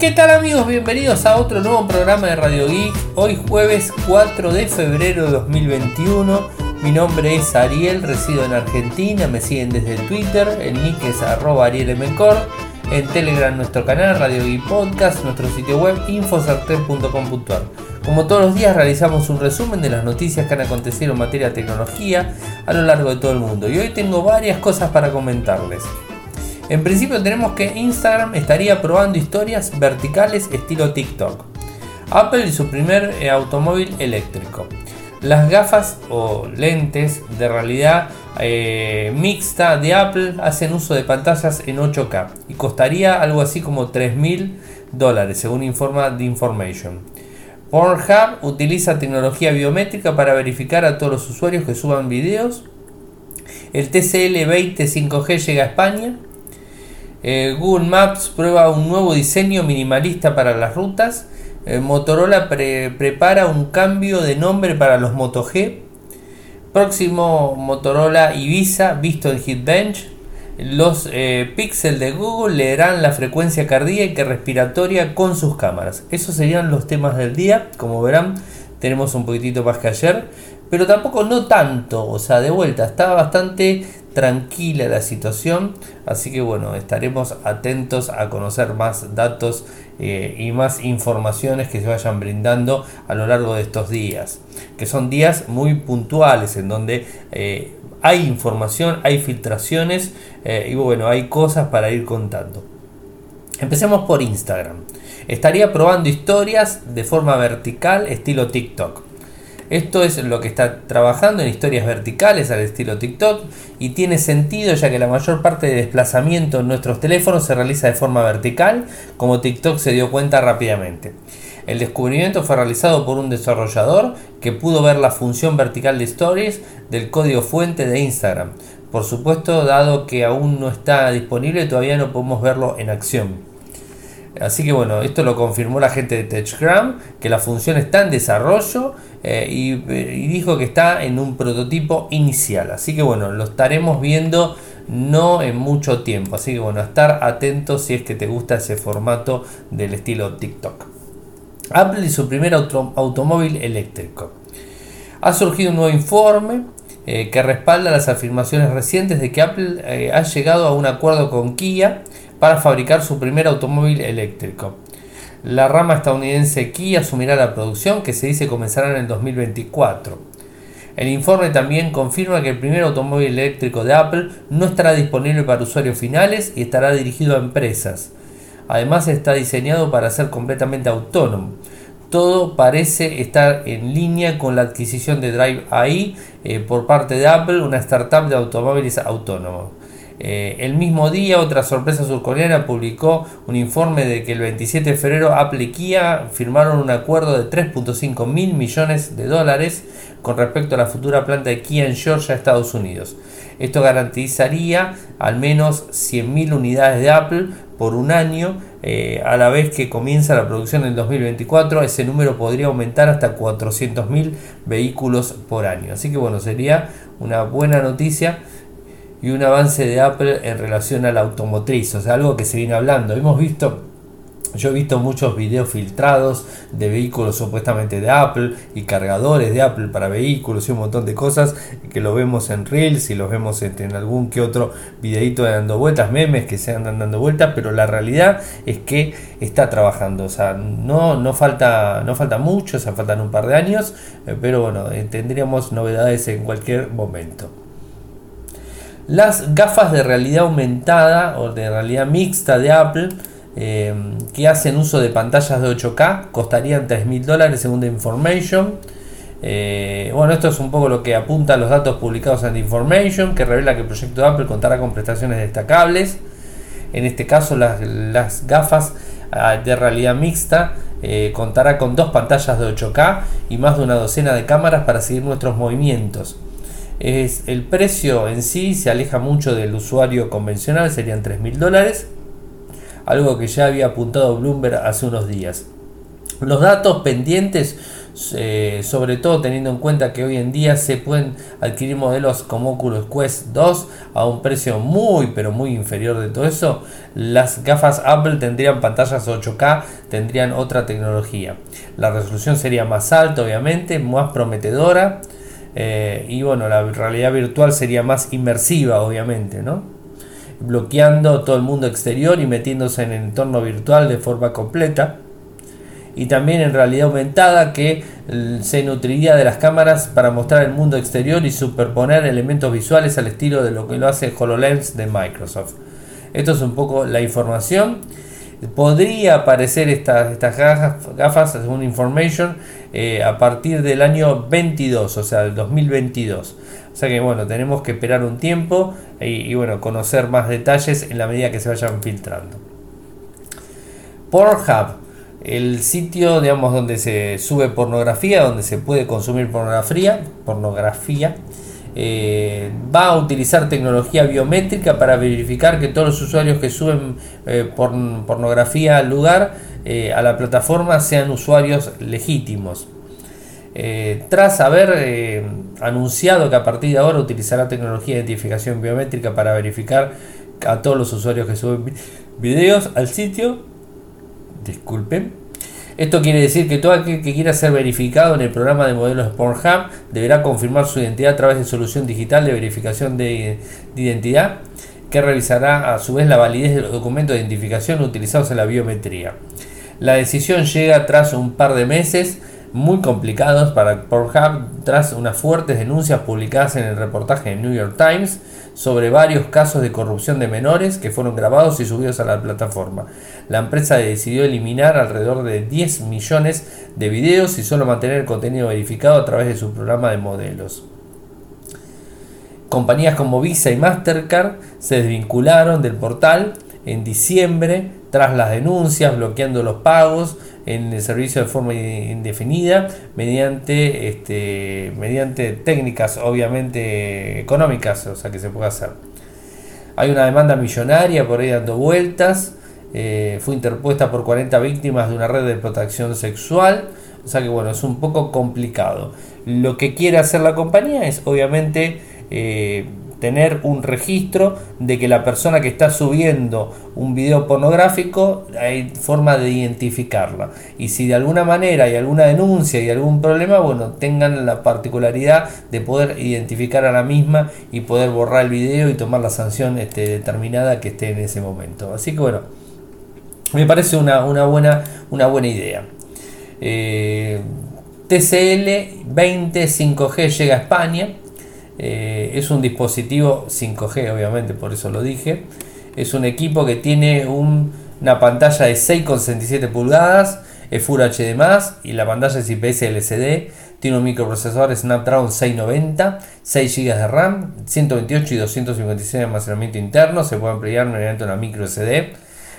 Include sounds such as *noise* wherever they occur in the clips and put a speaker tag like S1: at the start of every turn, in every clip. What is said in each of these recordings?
S1: ¿Qué tal amigos? Bienvenidos a otro nuevo programa de Radio Geek. Hoy jueves 4 de febrero de 2021. Mi nombre es Ariel, resido en Argentina, me siguen desde Twitter, el nick es arroba arielmcor, en Telegram nuestro canal Radio Geek Podcast, nuestro sitio web infosartel.com.ar. Como todos los días realizamos un resumen de las noticias que han acontecido en materia de tecnología a lo largo de todo el mundo y hoy tengo varias cosas para comentarles. En principio tenemos que Instagram estaría probando historias verticales estilo TikTok. Apple y su primer eh, automóvil eléctrico. Las gafas o lentes de realidad eh, mixta de Apple hacen uso de pantallas en 8K y costaría algo así como 3.000 dólares según informa The Information. Pornhub utiliza tecnología biométrica para verificar a todos los usuarios que suban videos. El TCL 20 5G llega a España. Eh, Google Maps prueba un nuevo diseño minimalista para las rutas. Eh, Motorola prepara un cambio de nombre para los Moto G. Próximo Motorola Ibiza visto en Hitbench. Los eh, de Google leerán la frecuencia cardíaca y respiratoria con sus cámaras. Esos serían los temas del día. Como verán, tenemos un poquitito más que ayer. Pero tampoco no tanto. O sea, de vuelta, está bastante tranquila la situación, así que bueno, estaremos atentos a conocer más datos eh, y más informaciones que se vayan brindando a lo largo de estos días, que son días muy puntuales en donde eh, hay información, hay filtraciones eh, y bueno, hay cosas para ir contando. Empecemos por Instagram. Estaría probando historias de forma vertical estilo TikTok. Esto es lo que está trabajando en historias verticales al estilo TikTok y tiene sentido ya que la mayor parte de desplazamiento en nuestros teléfonos se realiza de forma vertical, como TikTok se dio cuenta rápidamente. El descubrimiento fue realizado por un desarrollador que pudo ver la función vertical de Stories del código fuente de Instagram. Por supuesto, dado que aún no está disponible, todavía no podemos verlo en acción. Así que bueno, esto lo confirmó la gente de TechGram, que la función está en desarrollo eh, y, y, dijo que está en un prototipo inicial. Así que bueno, lo estaremos viendo no en mucho tiempo. Así que bueno, estar atentos si es que te gusta ese formato del estilo TikTok. Apple y su primer auto, automóvil eléctrico. Ha surgido un nuevo informe eh, que respalda las afirmaciones recientes de que Apple eh, ha llegado a un acuerdo con Kia para fabricar su primer automóvil eléctrico. La rama estadounidense Kia asumirá la producción que se dice comenzará en el 2024. El informe también confirma que el primer automóvil eléctrico de Apple no estará disponible para usuarios finales y estará dirigido a empresas. Además está diseñado para ser completamente autónomo. Todo parece estar en línea con la adquisición de Drive AI eh, por parte de Apple, una startup de automóviles autónomos. Eh, el mismo día, otra sorpresa surcoreana publicó un informe de que el 27 de febrero Apple y Kia firmaron un acuerdo de 3.5 mil millones de dólares con respecto a la futura planta de Kia en Georgia, Estados Unidos. Esto garantizaría al menos 100.000 unidades de Apple por un año, eh, a la vez que comienza la producción en 2024, ese número podría aumentar hasta 400.000 vehículos por año. Así que bueno, sería una buena noticia y un avance de Apple en relación a la automotriz, o sea, algo que se viene hablando. Hemos visto, yo he visto muchos videos filtrados de vehículos supuestamente de Apple y cargadores de Apple para vehículos y un montón de cosas que lo vemos en Reels y los vemos en, algún que otro videito dando vueltas, memes que se andan dando vueltas, pero la realidad es que está trabajando, o sea, no, no, falta, no falta mucho, o sea, faltan un par de años, eh, pero bueno, eh, tendríamos novedades en cualquier momento. Las gafas de realidad aumentada o de realidad mixta de Apple eh, que hacen uso de pantallas de 8K costarían 3.000 dólares según The Information. Eh, bueno, esto es un poco lo que apunta los datos publicados en The Information, que revela que el proyecto de Apple contará con prestaciones destacables. En este caso, las, gafas ah, de realidad mixta eh, contará con dos pantallas de 8K y más de una docena de cámaras para seguir nuestros movimientos. Es, el precio en sí se aleja mucho del usuario convencional, serían 3.000 dólares, algo que ya había apuntado Bloomberg hace unos días. Los datos pendientes eh, sobre todo teniendo en cuenta que hoy en día se pueden adquirir modelos como Oculus Quest 2 a un precio muy pero muy inferior de todo eso. Las gafas Apple tendrían pantallas 8K, tendrían otra tecnología. La resolución sería más alta, obviamente, más prometedora. Eh, y bueno, la realidad virtual sería más inmersiva, obviamente, ¿no? bloqueando todo el mundo exterior y metiéndose en el entorno virtual de forma completa. Y también en realidad aumentada que se nutriría de las cámaras para mostrar el mundo exterior y superponer elementos visuales al estilo de lo que lo hace HoloLens de Microsoft. Esto es un poco la información. Podría aparecer estas, estas gafas, según Information, eh, a partir del año 22, o sea, del 2022. O sea que bueno, tenemos que esperar un tiempo y, bueno, conocer más detalles en la medida que se vayan filtrando. Pornhub, el sitio digamos donde se sube pornografía, donde se puede consumir pornografía, pornografía eh, va a utilizar tecnología biométrica para verificar que todos los usuarios que suben eh, pornografía al lugar, eh, a la plataforma, sean usuarios legítimos. Eh, tras haber anunciado que a partir de ahora utilizará tecnología de identificación biométrica para verificar a todos los usuarios que suben videos al sitio, disculpen, esto quiere decir que todo aquel que quiera ser verificado en el programa de modelos Pornhub deberá confirmar su identidad a través de solución digital de verificación de, de identidad que revisará a su vez la validez de los documentos de identificación utilizados en la biometría. La decisión llega tras un par de meses muy complicados para Pornhub tras unas fuertes denuncias publicadas en el reportaje de New York Times sobre varios casos de corrupción de menores que fueron grabados y subidos a la plataforma. La empresa decidió eliminar alrededor de 10 millones de videos y solo mantener el contenido verificado a través de su programa de modelos. Compañías como Visa y Mastercard se desvincularon del portal en diciembre tras las denuncias bloqueando los pagos en el servicio de forma indefinida mediante, este, mediante técnicas obviamente económicas, o sea que se puede hacer. Hay una demanda millonaria por ahí dando vueltas, eh, fue interpuesta por 40 víctimas de una red de protección sexual, o sea que bueno, es un poco complicado. Lo que quiere hacer la compañía es obviamente eh, tener un registro de que la persona que está subiendo un video pornográfico hay forma de identificarla. Y si de alguna manera hay alguna denuncia y algún problema bueno tengan la particularidad de poder identificar a la misma y poder borrar el video y tomar la sanción este, determinada que esté en ese momento. Así que bueno me parece una, buena una buena idea. TCL 20 5G llega a España eh, es un dispositivo 5G, obviamente, por eso lo dije. Es un equipo que tiene una pantalla de 6,67 pulgadas, es Full HD+, y la pantalla es IPS LCD. Tiene un microprocesador Snapdragon 690, 6 GB de RAM, 128 y 256 de almacenamiento interno. Se puede ampliar mediante una micro SD.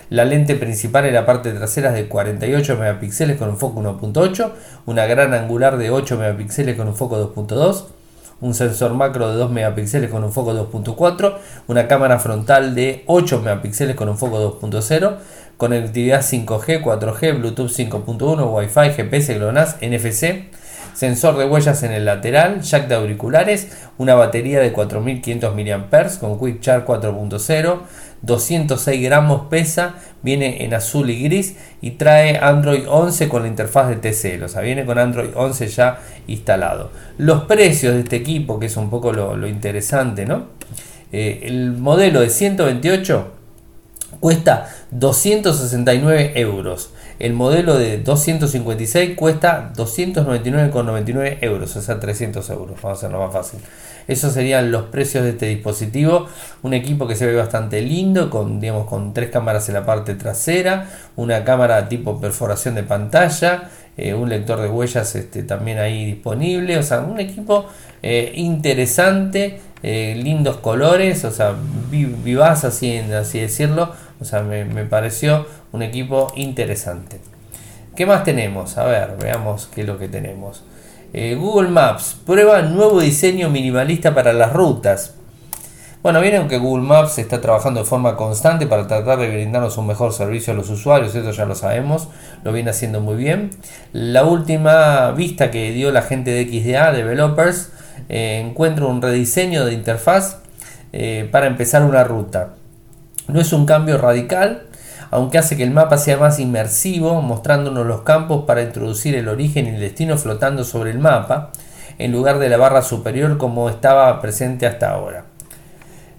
S1: La lente principal en la parte trasera es de 48 megapíxeles con un foco 1.8, una gran angular de 8 megapíxeles con un foco 2.2 un sensor macro de 2 megapíxeles con un foco 2.4, una cámara frontal de 8 megapíxeles con un foco 2.0, conectividad 5G, 4G, Bluetooth 5.1, Wi-Fi, GPS, GLONASS, NFC, sensor de huellas en el lateral, jack de auriculares, una batería de 4500 mAh con Quick Charge 4.0, 206 gramos pesa, viene en azul y gris y trae Android 11 con la interfaz de TCL, o sea, viene con Android 11 ya instalado. Los precios de este equipo, que es un poco lo, interesante, ¿no? Eh, el modelo de 128 cuesta 269 euros. El modelo de 256 cuesta 299,99 euros, o sea, 300 euros. Vamos a hacerlo más fácil. Esos serían los precios de este dispositivo. Un equipo que se ve bastante lindo, con, digamos, con tres cámaras en la parte trasera, una cámara tipo perforación de pantalla, eh, un lector de huellas este, también ahí disponible. O sea, un equipo eh, interesante, eh, lindos colores, o sea, vivaz así, así decirlo. O sea, me, pareció un equipo interesante. ¿Qué más tenemos? A ver, veamos qué es lo que tenemos. Eh, Google Maps prueba nuevo diseño minimalista para las rutas. Bueno, vieron que Google Maps está trabajando de forma constante para tratar de brindarnos un mejor servicio a los usuarios, eso ya lo sabemos, lo viene haciendo muy bien. La última vista que dio la gente de XDA, Developers, eh, encuentra un rediseño de interfaz eh, para empezar una ruta. No es un cambio radical, aunque hace que el mapa sea más inmersivo, mostrándonos los campos para introducir el origen y el destino flotando sobre el mapa, en lugar de la barra superior como estaba presente hasta ahora.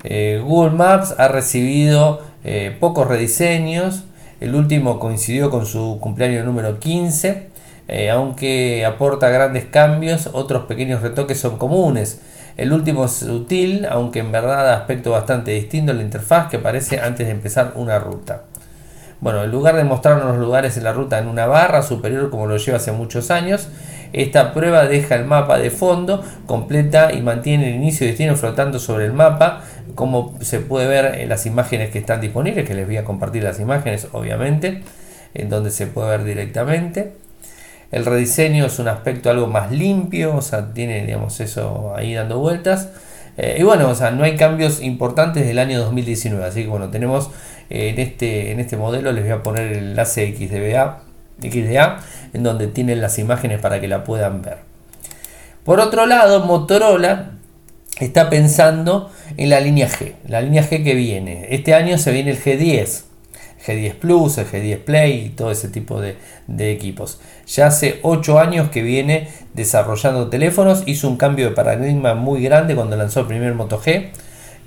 S1: Eh, Google Maps ha recibido eh, pocos rediseños, el último coincidió con su cumpleaños número 15, eh, aunque aporta grandes cambios, otros pequeños retoques son comunes. El último es sutil, aunque en verdad da aspecto bastante distinto la interfaz que aparece antes de empezar una ruta. Bueno, en lugar de mostrarnos los lugares en la ruta en una barra superior como lo lleva hace muchos años, esta prueba deja el mapa de fondo, completa y mantiene el inicio y destino flotando sobre el mapa, como se puede ver en las imágenes que están disponibles, que les voy a compartir las imágenes obviamente, en donde se puede ver directamente. El rediseño es un aspecto algo más limpio, o sea, tiene digamos eso ahí dando vueltas. Eh, y bueno, o sea, no hay cambios importantes del año 2019, así que bueno, tenemos eh, en, este, en este modelo, les voy a poner el enlace XDBA, XDA, en donde tienen las imágenes para que la puedan ver. Por otro lado, Motorola está pensando en la línea G, la línea G que viene. Este año se viene el G10, G10 Plus, el G10 Play y todo ese tipo de, equipos. Ya hace 8 años que viene desarrollando teléfonos, hizo un cambio de paradigma muy grande cuando lanzó el primer Moto G,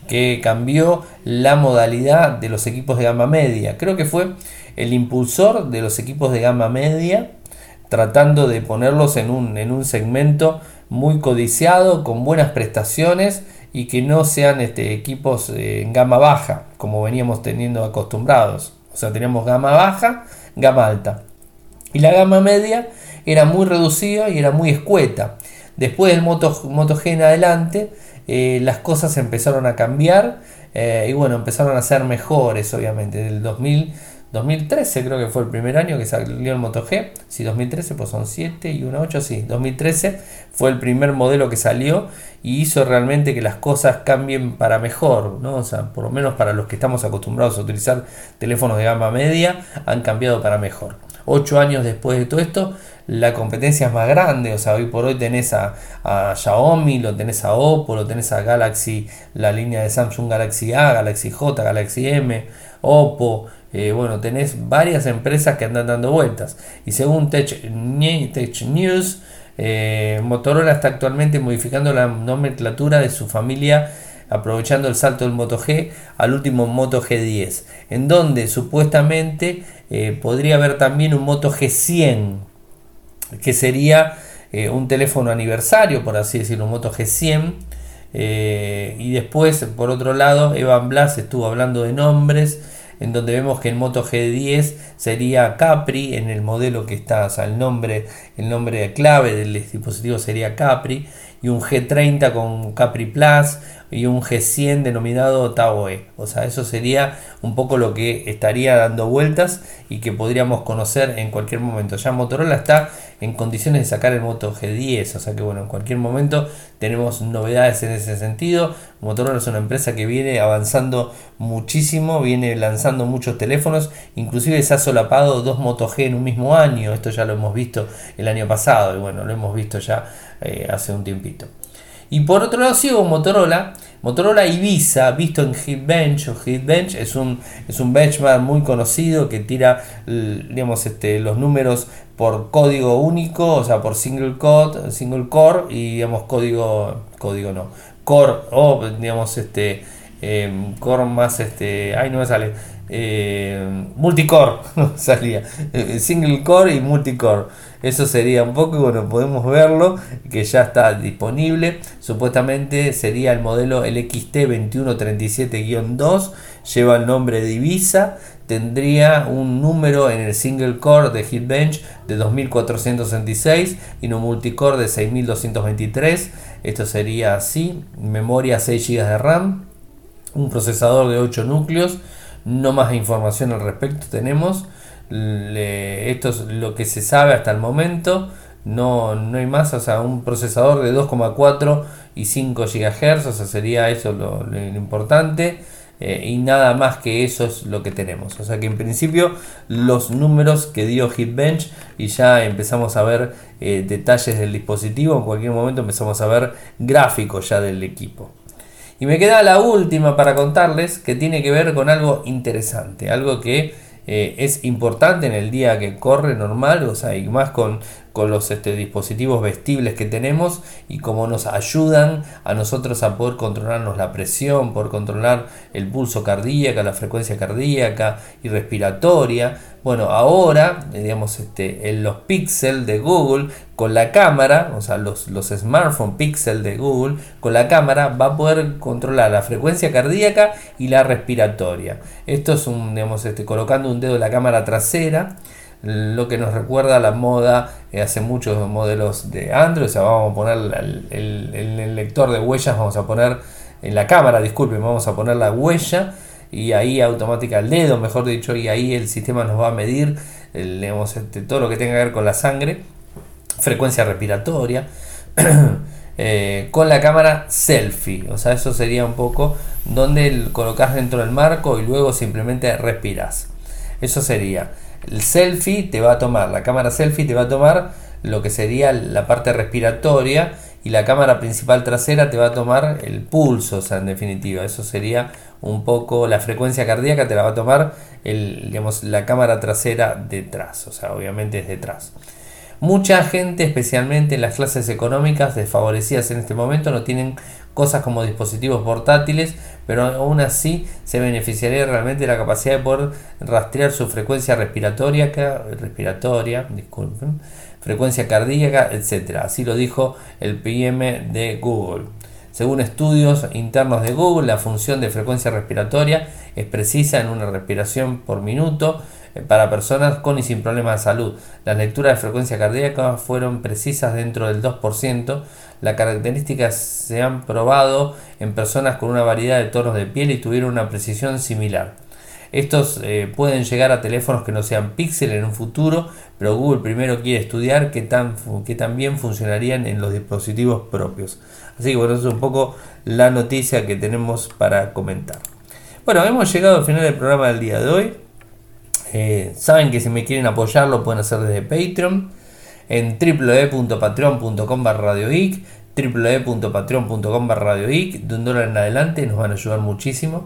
S1: que cambió la modalidad de los equipos de gama media. Creo que fue el impulsor de los equipos de gama media, tratando de ponerlos en un, en un segmento muy codiciado, con buenas prestaciones y que no sean este, equipos en gama baja, como veníamos teniendo acostumbrados. O sea, teníamos gama baja, gama alta. Y la gama media era muy reducida y era muy escueta. Después del Moto, G en adelante, eh, las cosas empezaron a cambiar eh, y bueno, empezaron a ser mejores, obviamente. Del 2000 2013 creo que fue el primer año que salió el Moto G. Si 2013 pues son 7 y 1 8, sí. 2013 fue el primer modelo que salió y hizo realmente que las cosas cambien para mejor, ¿no? O sea, por lo menos para los que estamos acostumbrados a utilizar teléfonos de gama media, han cambiado para mejor. 8 años después de todo esto, la competencia es más grande, o sea, hoy por hoy tenés a, a, Xiaomi, lo tenés a Oppo, lo tenés a Galaxy, la línea de Samsung Galaxy A, Galaxy J, Galaxy M, Oppo, eh, bueno, tenés varias empresas que andan dando vueltas. Y según Tech, News, eh, Motorola está actualmente modificando la nomenclatura de su familia aprovechando el salto del Moto G al último Moto G10, en donde supuestamente eh, podría haber también un Moto G100, que sería un teléfono aniversario, por así decirlo, un Moto G100. y después, por otro lado, Evan Blas estuvo hablando de nombres en donde vemos que el Moto G10 sería Capri, en el modelo que está, o el nombre, el nombre clave del dispositivo sería Capri, y un G30 con Capri Plus, y un G100 denominado TAOE. O sea, eso sería un poco lo que estaría dando vueltas y que podríamos conocer en cualquier momento. Ya Motorola está en condiciones de sacar el Moto G10, o sea que bueno, en cualquier momento tenemos novedades en ese sentido. Motorola es una empresa que viene avanzando muchísimo, viene lanzando muchos teléfonos, inclusive se ha solapado dos Moto G en un mismo año, esto ya lo hemos visto el año pasado y bueno, lo hemos visto ya eh, hace un tiempito. Y por otro lado sigo Motorola, Motorola Ibiza, visto en Hitbench o Hitbench, es un, es un benchmark muy conocido que tira digamos, este, los números por código único, o sea, por single code, single core y digamos código, código no, core o digamos este em, core más este, ay no me sale, eh, multicore, *laughs* salía, eh, single core y multicore. Eso sería un poco, bueno, podemos verlo, que ya está disponible. Supuestamente sería el modelo el XT2137-2, lleva el nombre Divisa, tendría un número en el single core de Hitbench de 2466 y un multicore de 6223. Esto sería así, memoria 6 GB de RAM, un procesador de 8 núcleos, no más información al respecto tenemos. esto es lo que se sabe hasta el momento. no, no hay más, o sea, un procesador de 2,4 y 5 GHz, o sea, sería eso lo, importante. Eh, y nada más que eso es lo que tenemos. O sea que en principio los números que dio Hitbench y ya empezamos a ver eh, detalles del dispositivo, en cualquier momento empezamos a ver gráficos ya del equipo. Y me queda la última para contarles que tiene que ver con algo interesante, algo que eh, es importante en el día que corre normal, o sea, y más con, con los este, dispositivos vestibles que tenemos y cómo nos ayudan a nosotros a poder controlarnos la presión, poder controlar el pulso cardíaco, la frecuencia cardíaca y respiratoria. Bueno, ahora, digamos, este, en los Pixel de Google, con la cámara, o sea, los, los smartphone Pixel de Google, con la cámara va a poder controlar la frecuencia cardíaca y la respiratoria. Esto es un, digamos, este, colocando un dedo en la cámara trasera lo que nos recuerda a la moda eh, hace muchos modelos de Android. O sea, vamos a poner el, el, lector de huellas, vamos a poner en la cámara, disculpen, vamos a poner la huella y ahí automática el dedo, mejor dicho, y ahí el sistema nos va a medir este, todo lo que tenga que ver con la sangre, frecuencia respiratoria, *clears throat* eh, con la cámara selfie, o sea, eso sería un poco donde colocas dentro del marco y luego simplemente respiras. Eso sería el selfie, te va a tomar, la cámara selfie te va a tomar lo que sería la parte respiratoria y la cámara principal trasera te va a tomar el pulso, o sea, en definitiva, eso sería un poco la frecuencia cardíaca, te la va a tomar el, digamos, la cámara trasera detrás, o sea, obviamente es detrás. Mucha gente, especialmente en las clases económicas desfavorecidas en este momento, no tienen cosas como dispositivos portátiles, pero aún así se beneficiaría realmente de la capacidad de poder rastrear su frecuencia respiratoria, respiratoria, disculpen, frecuencia cardíaca, etc. Así lo dijo el PM de Google. Según estudios internos de Google, la función de frecuencia respiratoria es precisa en una respiración por minuto eh, para personas con y sin problemas de salud. Las lecturas de frecuencia cardíaca fueron precisas dentro del 2%. Las características se han probado en personas con una variedad de tonos de piel y tuvieron una precisión similar. Estos eh, pueden llegar a teléfonos que no sean Pixel en un futuro, pero Google primero quiere estudiar qué tan, qué funcionarían en los dispositivos propios. Así que bueno, eso es un poco la noticia que tenemos para comentar. Bueno, hemos llegado al final del programa del día de hoy. Eh, saben que si me quieren apoyar lo pueden hacer desde Patreon en www.patreon.com radioic www.patreon.com radioic de un dólar en adelante nos van a ayudar muchísimo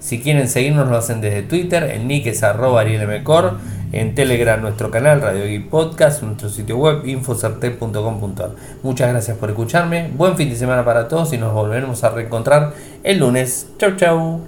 S1: si quieren seguirnos lo hacen desde Twitter, el nick es arroba arielmcor, en Telegram nuestro canal Radio Geek Podcast, nuestro sitio web infocertec.com.ar. Muchas gracias por escucharme, buen fin de semana para todos y nos volveremos a reencontrar el lunes. Chau chau.